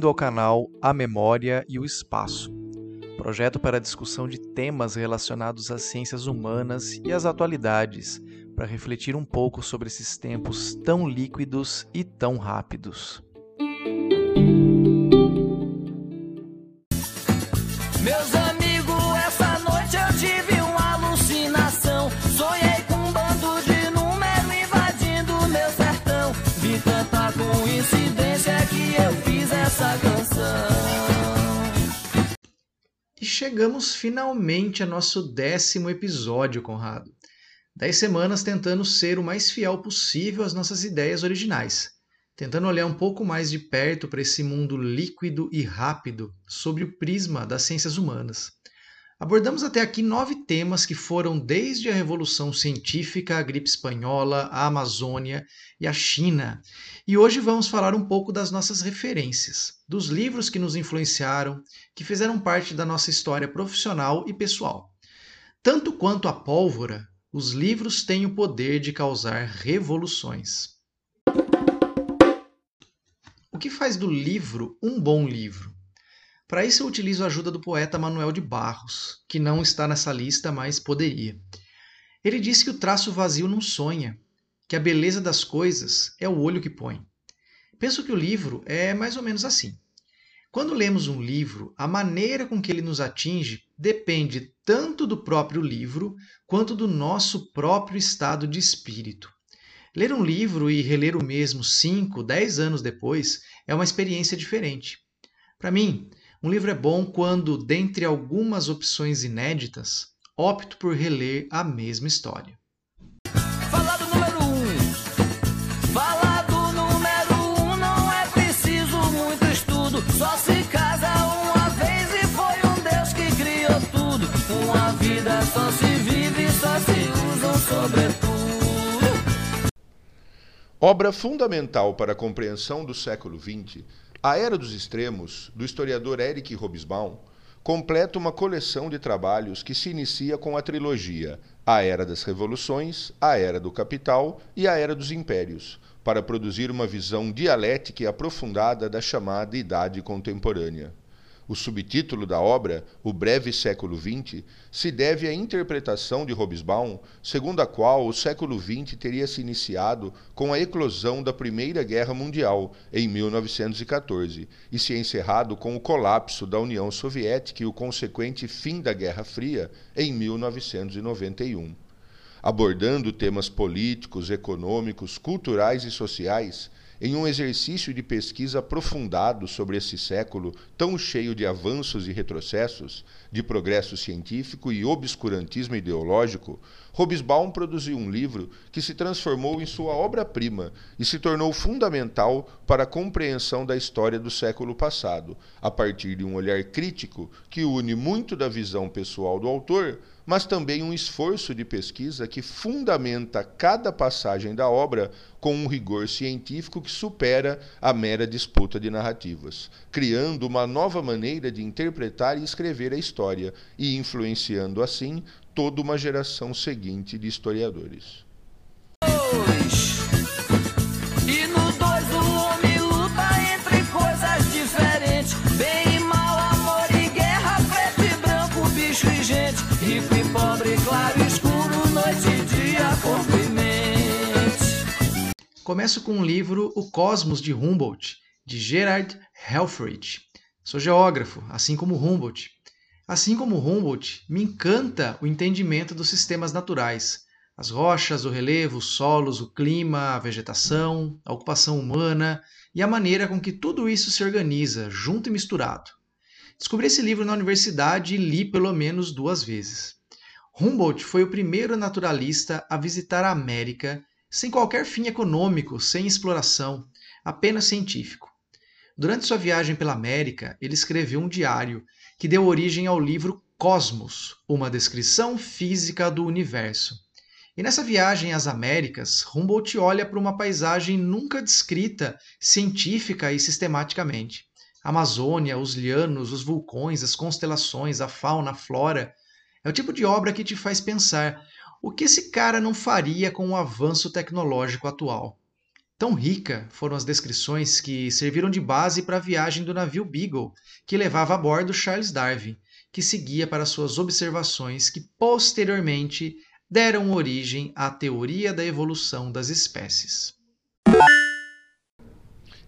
Bem-vindo ao canal A Memória e o Espaço, projeto para discussão de temas relacionados às ciências humanas e às atualidades, para refletir um pouco sobre esses tempos tão líquidos e tão rápidos. Chegamos finalmente a nosso décimo episódio, Conrado. Dez semanas tentando ser o mais fiel possível às nossas ideias originais, tentando olhar um pouco mais de perto para esse mundo líquido e rápido sob o prisma das ciências humanas. Abordamos até aqui nove temas que foram desde a Revolução Científica, a gripe espanhola, a Amazônia e a China. E hoje vamos falar um pouco das nossas referências, dos livros que nos influenciaram, que fizeram parte da nossa história profissional e pessoal. Tanto quanto a pólvora, os livros têm o poder de causar revoluções. O que faz do livro um bom livro? Para isso eu utilizo a ajuda do poeta Manuel de Barros, que não está nessa lista, mas poderia. Ele disse que o traço vazio não sonha, que a beleza das coisas é o olho que põe. Penso que o livro é mais ou menos assim. Quando lemos um livro, a maneira com que ele nos atinge depende tanto do próprio livro quanto do nosso próprio estado de espírito. Ler um livro e reler o mesmo 5, 10 anos depois é uma experiência diferente. Para mim, um livro é bom quando, dentre algumas opções inéditas, opto por reler a mesma história. Fala do número um. Fala do número um, não é preciso muito estudo. Só se casa uma vez e foi um Deus que criou tudo. Uma vida só se vive, só se usa um sobretudo. Obra fundamental para a compreensão do século XX, A Era dos Extremos, do historiador Eric Hobsbawm, completa uma coleção de trabalhos que se inicia com a trilogia A Era das Revoluções, A Era do Capital e A Era dos Impérios, para produzir uma visão dialética e aprofundada da chamada Idade Contemporânea. O subtítulo da obra, O Breve Século XX, se deve à interpretação de Hobsbawm, segundo a qual o século XX teria se iniciado com a eclosão da Primeira Guerra Mundial, em 1914, e se encerrado com o colapso da União Soviética e o consequente fim da Guerra Fria, em 1991. Abordando temas políticos, econômicos, culturais e sociais, em um exercício de pesquisa aprofundado sobre esse século tão cheio de avanços e retrocessos, de progresso científico e obscurantismo ideológico, Hobsbawm produziu um livro que se transformou em sua obra-prima e se tornou fundamental para a compreensão da história do século passado, a partir de um olhar crítico que une muito da visão pessoal do autor mas também um esforço de pesquisa que fundamenta cada passagem da obra com um rigor científico que supera a mera disputa de narrativas, criando uma nova maneira de interpretar e escrever a história e influenciando assim toda uma geração seguinte de historiadores. Começo com o livro O Cosmos de Humboldt, de Gerard Helffrich. Sou geógrafo, assim como Humboldt. Assim como Humboldt, me encanta o entendimento dos sistemas naturais, as rochas, o relevo, os solos, o clima, a vegetação, a ocupação humana e a maneira com que tudo isso se organiza, junto e misturado. Descobri esse livro na universidade e li pelo menos duas vezes. Humboldt foi o primeiro naturalista a visitar a América sem qualquer fim econômico, sem exploração, apenas científico. Durante sua viagem pela América, ele escreveu um diário que deu origem ao livro Cosmos, uma descrição física do universo. E nessa viagem às Américas, Humboldt olha para uma paisagem nunca descrita científica e sistematicamente. A Amazônia, os lianos, os vulcões, as constelações, a fauna, a flora. É o tipo de obra que te faz pensar o que esse cara não faria com o avanço tecnológico atual. Tão rica foram as descrições que serviram de base para a viagem do navio Beagle, que levava a bordo Charles Darwin, que seguia para suas observações que posteriormente deram origem à teoria da evolução das espécies.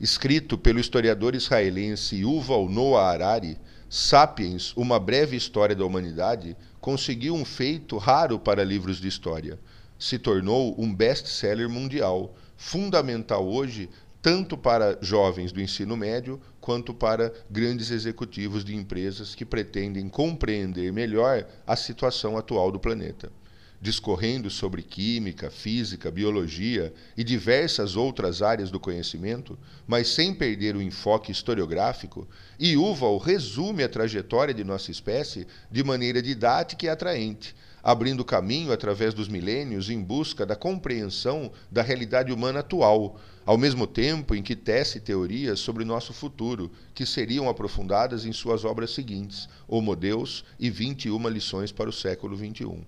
Escrito pelo historiador israelense Yuval Noah Harari, Sapiens, Uma Breve História da Humanidade, conseguiu um feito raro para livros de história. Se tornou um best-seller mundial, fundamental hoje tanto para jovens do ensino médio quanto para grandes executivos de empresas que pretendem compreender melhor a situação atual do planeta discorrendo sobre química, física, biologia e diversas outras áreas do conhecimento, mas sem perder o enfoque historiográfico, Yuval resume a trajetória de nossa espécie de maneira didática e atraente, abrindo caminho através dos milênios em busca da compreensão da realidade humana atual, ao mesmo tempo em que tece teorias sobre nosso futuro, que seriam aprofundadas em suas obras seguintes, Homo Deus e 21 lições para o século XXI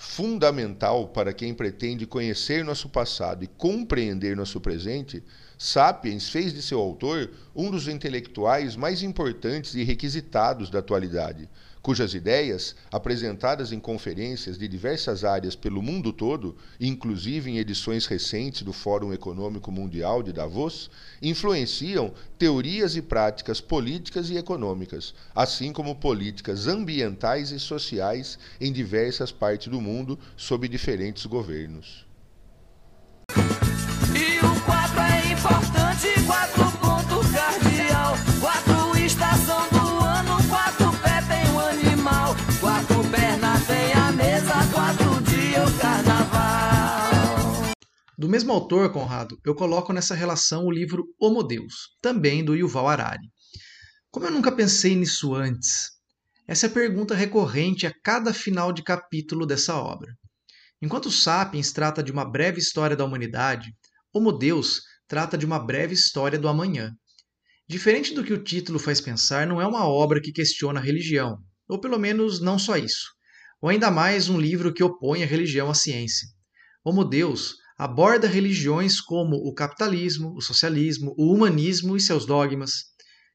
fundamental para quem pretende conhecer nosso passado e compreender nosso presente, Sapiens fez de seu autor um dos intelectuais mais importantes e requisitados da atualidade, cujas ideias, apresentadas em conferências de diversas áreas pelo mundo todo, inclusive em edições recentes do Fórum Econômico Mundial de Davos, influenciam teorias e práticas políticas e econômicas, assim como políticas ambientais e sociais em diversas partes do mundo sob diferentes governos. Do mesmo autor, Conrado, eu coloco nessa relação o livro Homo Deus, também do Yuval Harari. Como eu nunca pensei nisso antes? Essa é a pergunta recorrente a cada final de capítulo dessa obra. Enquanto Sapiens trata de uma breve história da humanidade, Homo Deus trata de uma breve história do amanhã. Diferente do que o título faz pensar, não é uma obra que questiona a religião, ou pelo menos não só isso, ou ainda mais um livro que opõe a religião à ciência. Homo Deus aborda religiões como o capitalismo, o socialismo, o humanismo e seus dogmas,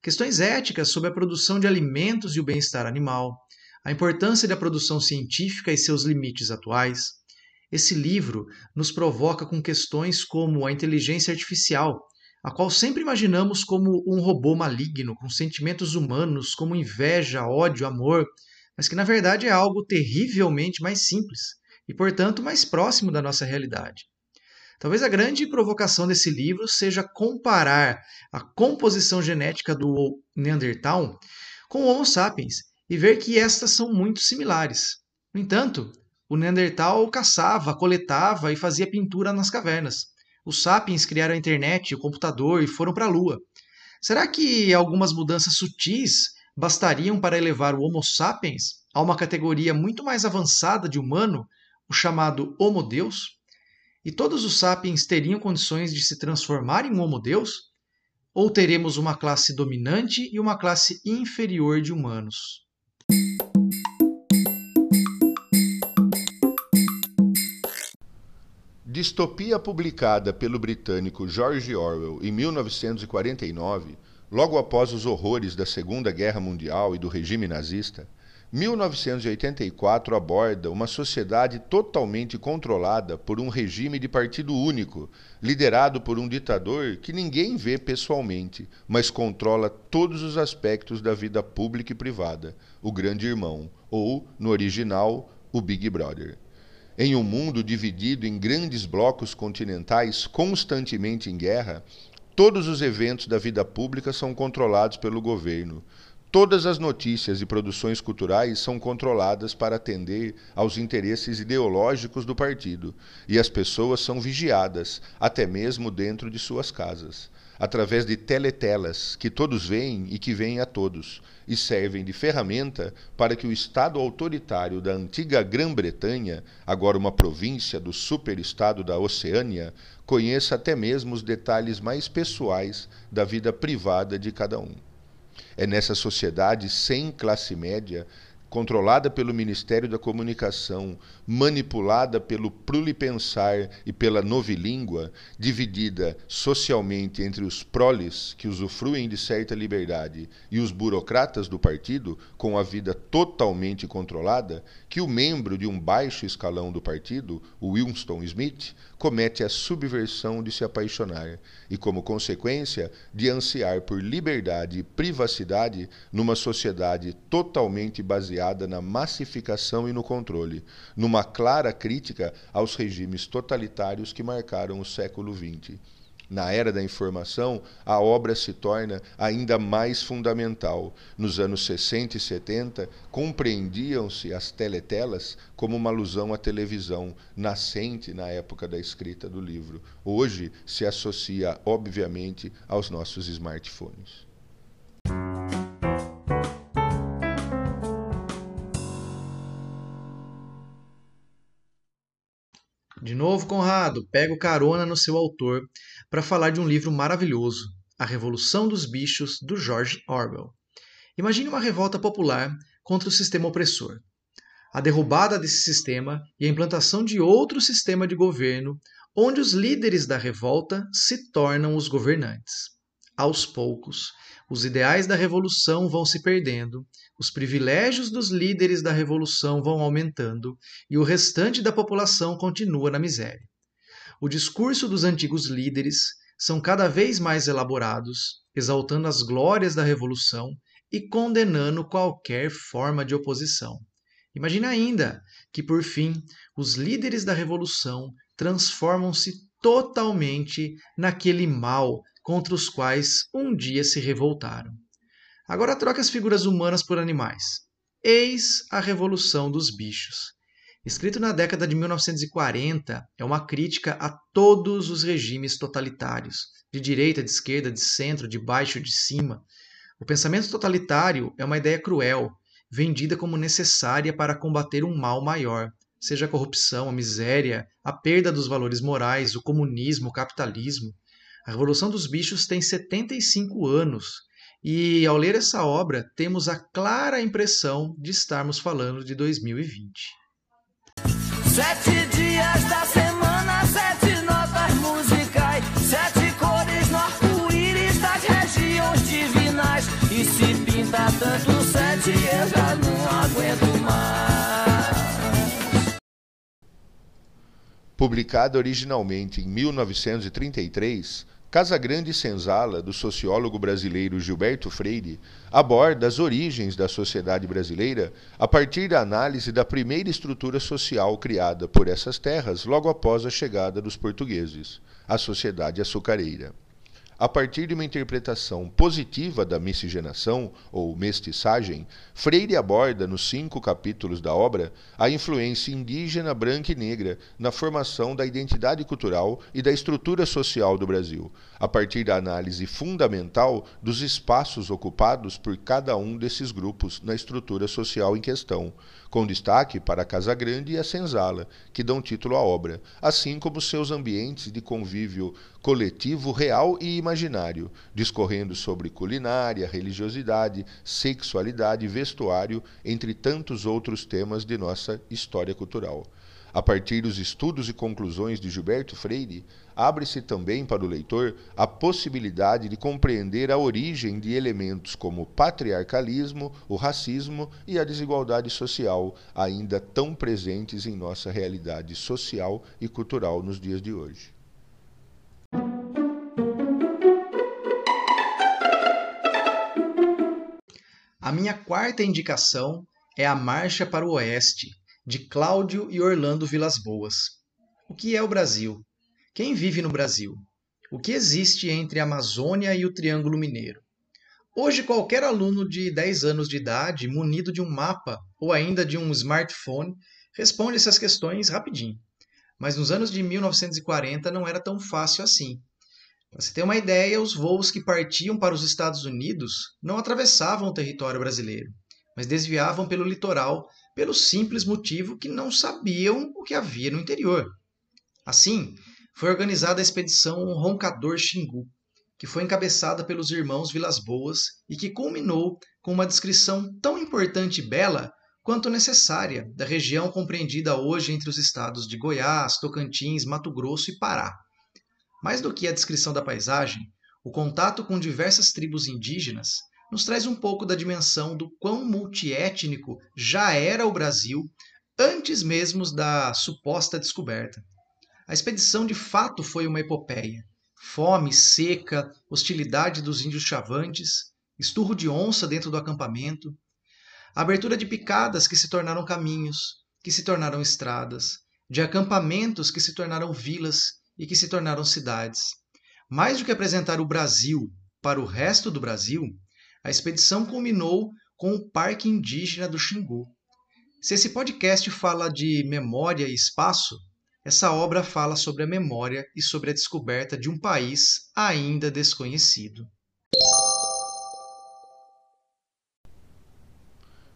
questões éticas sobre a produção de alimentos e o bem-estar animal, a importância da produção científica e seus limites atuais, esse livro nos provoca com questões como a inteligência artificial, a qual sempre imaginamos como um robô maligno, com sentimentos humanos como inveja, ódio, amor, mas que na verdade é algo terrivelmente mais simples e, portanto, mais próximo da nossa realidade. Talvez a grande provocação desse livro seja comparar a composição genética do Neandertal com o Homo sapiens e ver que estas são muito similares. No entanto, o Neandertal caçava, coletava e fazia pintura nas cavernas. Os sapiens criaram a internet, o computador e foram para a Lua. Será que algumas mudanças sutis bastariam para elevar o Homo sapiens a uma categoria muito mais avançada de humano, o chamado Homo Deus? E todos os sapiens teriam condições de se transformar em Homo Deus? Ou teremos uma classe dominante e uma classe inferior de humanos? Distopia publicada pelo britânico George Orwell em 1949, logo após os horrores da Segunda Guerra Mundial e do regime nazista, 1984 aborda uma sociedade totalmente controlada por um regime de partido único, liderado por um ditador que ninguém vê pessoalmente, mas controla todos os aspectos da vida pública e privada, o Grande Irmão, ou, no original, o Big Brother. Em um mundo dividido em grandes blocos continentais constantemente em guerra, todos os eventos da vida pública são controlados pelo governo. Todas as notícias e produções culturais são controladas para atender aos interesses ideológicos do partido, e as pessoas são vigiadas, até mesmo dentro de suas casas através de teletelas que todos veem e que veem a todos, e servem de ferramenta para que o Estado autoritário da antiga Grã-Bretanha, agora uma província do superestado da Oceânia, conheça até mesmo os detalhes mais pessoais da vida privada de cada um. É nessa sociedade sem classe média controlada pelo Ministério da Comunicação, manipulada pelo prulipensar e pela novilíngua, dividida socialmente entre os proles, que usufruem de certa liberdade, e os burocratas do partido, com a vida totalmente controlada, que o membro de um baixo escalão do partido, Winston Smith, comete a subversão de se apaixonar e, como consequência, de ansiar por liberdade e privacidade numa sociedade totalmente baseada na massificação e no controle, numa clara crítica aos regimes totalitários que marcaram o século XX. Na era da informação, a obra se torna ainda mais fundamental. Nos anos 60 e 70, compreendiam-se as teletelas como uma alusão à televisão, nascente na época da escrita do livro. Hoje se associa, obviamente, aos nossos smartphones. De novo, Conrado, pego carona no seu autor para falar de um livro maravilhoso, A Revolução dos Bichos, do George Orwell. Imagine uma revolta popular contra o sistema opressor. A derrubada desse sistema e a implantação de outro sistema de governo, onde os líderes da revolta se tornam os governantes. Aos poucos, os ideais da revolução vão se perdendo, os privilégios dos líderes da revolução vão aumentando e o restante da população continua na miséria. O discurso dos antigos líderes são cada vez mais elaborados, exaltando as glórias da revolução e condenando qualquer forma de oposição. Imagina ainda que, por fim, os líderes da revolução transformam-se totalmente naquele mal contra os quais um dia se revoltaram. Agora troque as figuras humanas por animais. Eis a Revolução dos Bichos. Escrito na década de 1940, é uma crítica a todos os regimes totalitários, de direita, de esquerda, de centro, de baixo, de cima. O pensamento totalitário é uma ideia cruel, vendida como necessária para combater um mal maior, seja a corrupção, a miséria, a perda dos valores morais, o comunismo, o capitalismo. A Revolução dos Bichos tem 75 anos e, ao ler essa obra, temos a clara impressão de estarmos falando de 2020. Sete dias da semana, sete notas musicais, sete cores no arco-íris das regiões divinais. E se pinta tanto sete, eu já não aguento mais. Publicada originalmente em 1933, Casa Grande Senzala, do sociólogo brasileiro Gilberto Freire, aborda as origens da sociedade brasileira a partir da análise da primeira estrutura social criada por essas terras logo após a chegada dos portugueses, a sociedade açucareira. A partir de uma interpretação positiva da miscigenação ou mestiçagem, Freire aborda nos cinco capítulos da obra a influência indígena, branca e negra na formação da identidade cultural e da estrutura social do Brasil, a partir da análise fundamental dos espaços ocupados por cada um desses grupos na estrutura social em questão, com destaque para a Casa Grande e a Senzala, que dão título à obra, assim como seus ambientes de convívio coletivo real e imaginário, discorrendo sobre culinária, religiosidade, sexualidade, vestuário, entre tantos outros temas de nossa história cultural. A partir dos estudos e conclusões de Gilberto Freire, abre-se também para o leitor a possibilidade de compreender a origem de elementos como o patriarcalismo, o racismo e a desigualdade social, ainda tão presentes em nossa realidade social e cultural nos dias de hoje. A minha quarta indicação é A Marcha para o Oeste, de Cláudio e Orlando Vilas Boas. O que é o Brasil? Quem vive no Brasil? O que existe entre a Amazônia e o Triângulo Mineiro? Hoje, qualquer aluno de 10 anos de idade, munido de um mapa ou ainda de um smartphone, responde essas questões rapidinho. Mas nos anos de 1940 não era tão fácil assim. Para você ter uma ideia, os voos que partiam para os Estados Unidos não atravessavam o território brasileiro, mas desviavam pelo litoral pelo simples motivo que não sabiam o que havia no interior. Assim, foi organizada a expedição Roncador Xingu, que foi encabeçada pelos irmãos Vilas Boas e que culminou com uma descrição tão importante e bela quanto necessária da região compreendida hoje entre os estados de Goiás, Tocantins, Mato Grosso e Pará. Mais do que a descrição da paisagem, o contato com diversas tribos indígenas nos traz um pouco da dimensão do quão multiétnico já era o Brasil antes mesmo da suposta descoberta. A expedição de fato foi uma epopeia. Fome, seca, hostilidade dos índios chavantes, esturro de onça dentro do acampamento, abertura de picadas que se tornaram caminhos, que se tornaram estradas, de acampamentos que se tornaram vilas e que se tornaram cidades. Mais do que apresentar o Brasil para o resto do Brasil, a expedição culminou com o Parque Indígena do Xingu. Se esse podcast fala de memória e espaço, essa obra fala sobre a memória e sobre a descoberta de um país ainda desconhecido.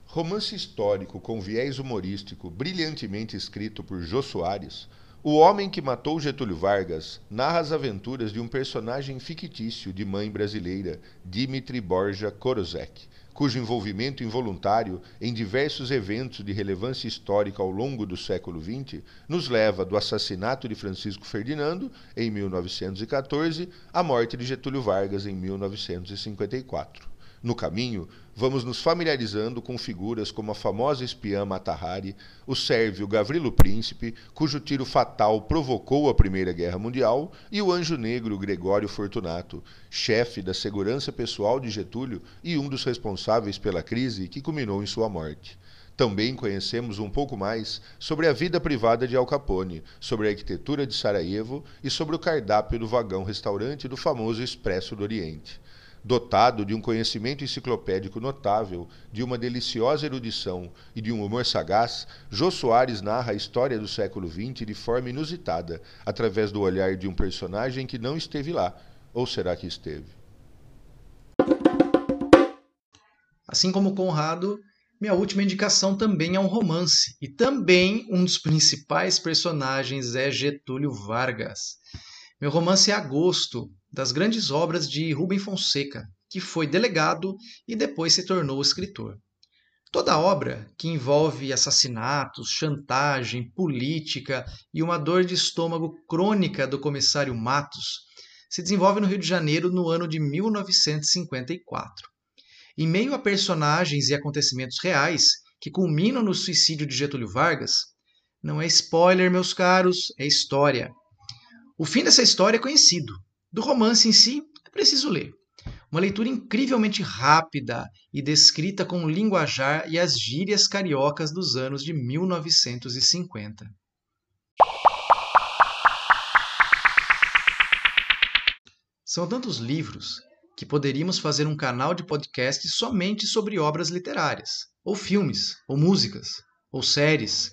Romance histórico com viés humorístico, brilhantemente escrito por Jô Soares, O Homem que Matou Getúlio Vargas narra as aventuras de um personagem fictício de mãe brasileira, Dimitri Borja Korozek, cujo envolvimento involuntário em diversos eventos de relevância histórica ao longo do século XX nos leva do assassinato de Francisco Ferdinando, em 1914, à morte de Getúlio Vargas, em 1954. No caminho, vamos nos familiarizando com figuras como a famosa espiã Mata Hari, o sérvio Gavrilo Príncipe, cujo tiro fatal provocou a Primeira Guerra Mundial, e o anjo negro Gregório Fortunato, chefe da segurança pessoal de Getúlio e um dos responsáveis pela crise que culminou em sua morte. Também conhecemos um pouco mais sobre a vida privada de Al Capone, sobre a arquitetura de Sarajevo e sobre o cardápio do vagão-restaurante do famoso Expresso do Oriente. Dotado de um conhecimento enciclopédico notável, de uma deliciosa erudição e de um humor sagaz, Jô Soares narra a história do século XX de forma inusitada, através do olhar de um personagem que não esteve lá. Ou será que esteve? Assim como Conrado, minha última indicação também é um romance, e também um dos principais personagens é Getúlio Vargas. Meu romance é Agosto, das grandes obras de Rubem Fonseca, que foi delegado e depois se tornou escritor. Toda obra que envolve assassinatos, chantagem, política e uma dor de estômago crônica do comissário Matos se desenvolve no Rio de Janeiro no ano de 1954. Em meio a personagens e acontecimentos reais que culminam no suicídio de Getúlio Vargas, não é spoiler, meus caros, é história. O fim dessa história é conhecido. Do romance em si, é preciso ler. Uma leitura incrivelmente rápida e descrita com o linguajar e as gírias cariocas dos anos de 1950. São tantos livros que poderíamos fazer um canal de podcast somente sobre obras literárias, ou filmes, ou músicas, ou séries.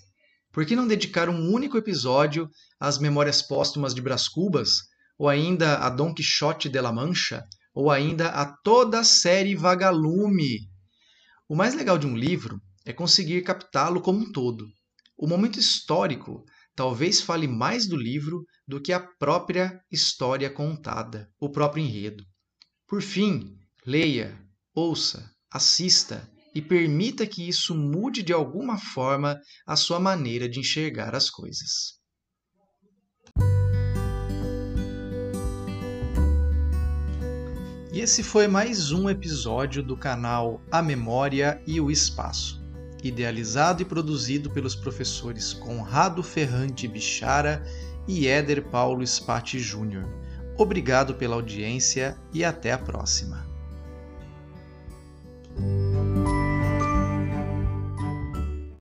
Por que não dedicar um único episódio às memórias póstumas de Brás Cubas ou ainda a Don Quixote de la Mancha, ou ainda a toda a série Vagalume. O mais legal de um livro é conseguir captá-lo como um todo. O momento histórico talvez fale mais do livro do que a própria história contada, o próprio enredo. Por fim, leia, ouça, assista e permita que isso mude de alguma forma a sua maneira de enxergar as coisas. E esse foi mais um episódio do canal A Memória e o Espaço, idealizado e produzido pelos professores Conrado Ferrante Bichara e Éder Paulo Spati Júnior. Obrigado pela audiência e até a próxima.